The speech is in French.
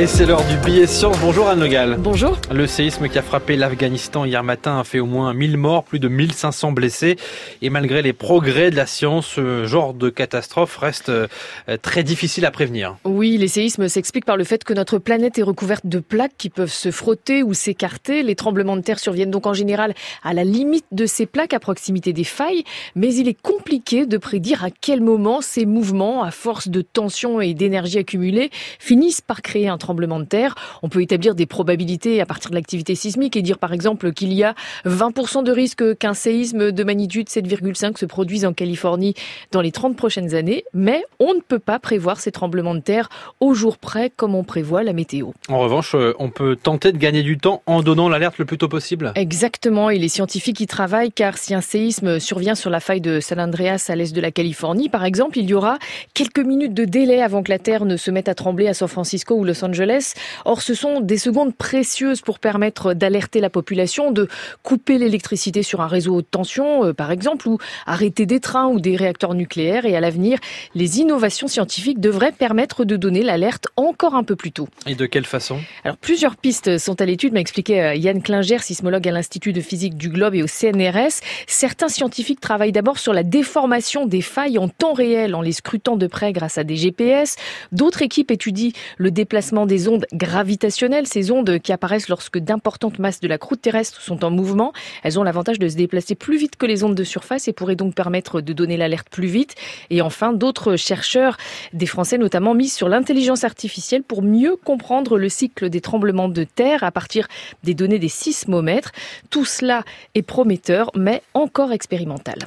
Et c'est l'heure du billet science. Bonjour Anne Legal. Bonjour. Le séisme qui a frappé l'Afghanistan hier matin a fait au moins 1000 morts, plus de 1500 blessés. Et malgré les progrès de la science, ce genre de catastrophe reste euh, très difficile à prévenir. Oui, les séismes s'expliquent par le fait que notre planète est recouverte de plaques qui peuvent se frotter ou s'écarter. Les tremblements de terre surviennent donc en général à la limite de ces plaques, à proximité des failles. Mais il est compliqué de prédire à quel moment ces mouvements, à force de tension et d'énergie accumulée, finissent par créer un tremblement tremblement de terre. On peut établir des probabilités à partir de l'activité sismique et dire par exemple qu'il y a 20% de risque qu'un séisme de magnitude 7,5 se produise en Californie dans les 30 prochaines années, mais on ne peut pas prévoir ces tremblements de terre au jour près comme on prévoit la météo. En revanche, euh, on peut tenter de gagner du temps en donnant l'alerte le plus tôt possible. Exactement, et les scientifiques y travaillent car si un séisme survient sur la faille de San Andreas à l'est de la Californie, par exemple, il y aura quelques minutes de délai avant que la Terre ne se mette à trembler à San Francisco ou Los Angeles Or, ce sont des secondes précieuses pour permettre d'alerter la population, de couper l'électricité sur un réseau haute tension, euh, par exemple, ou arrêter des trains ou des réacteurs nucléaires. Et à l'avenir, les innovations scientifiques devraient permettre de donner l'alerte encore un peu plus tôt. Et de quelle façon? Alors, plusieurs pistes sont à l'étude, m'a expliqué euh, Yann Klinger, sismologue à l'Institut de physique du globe et au CNRS. Certains scientifiques travaillent d'abord sur la déformation des failles en temps réel, en les scrutant de près grâce à des GPS. D'autres équipes étudient le déplacement des ondes gravitationnelles, ces ondes qui apparaissent lorsque d'importantes masses de la croûte terrestre sont en mouvement. Elles ont l'avantage de se déplacer plus vite que les ondes de surface et pourraient donc permettre de donner l'alerte plus vite. Et enfin, d'autres chercheurs, des Français notamment, misent sur l'intelligence artificielle pour mieux comprendre le cycle des tremblements de terre à partir des données des sismomètres. Tout cela est prometteur, mais encore expérimental.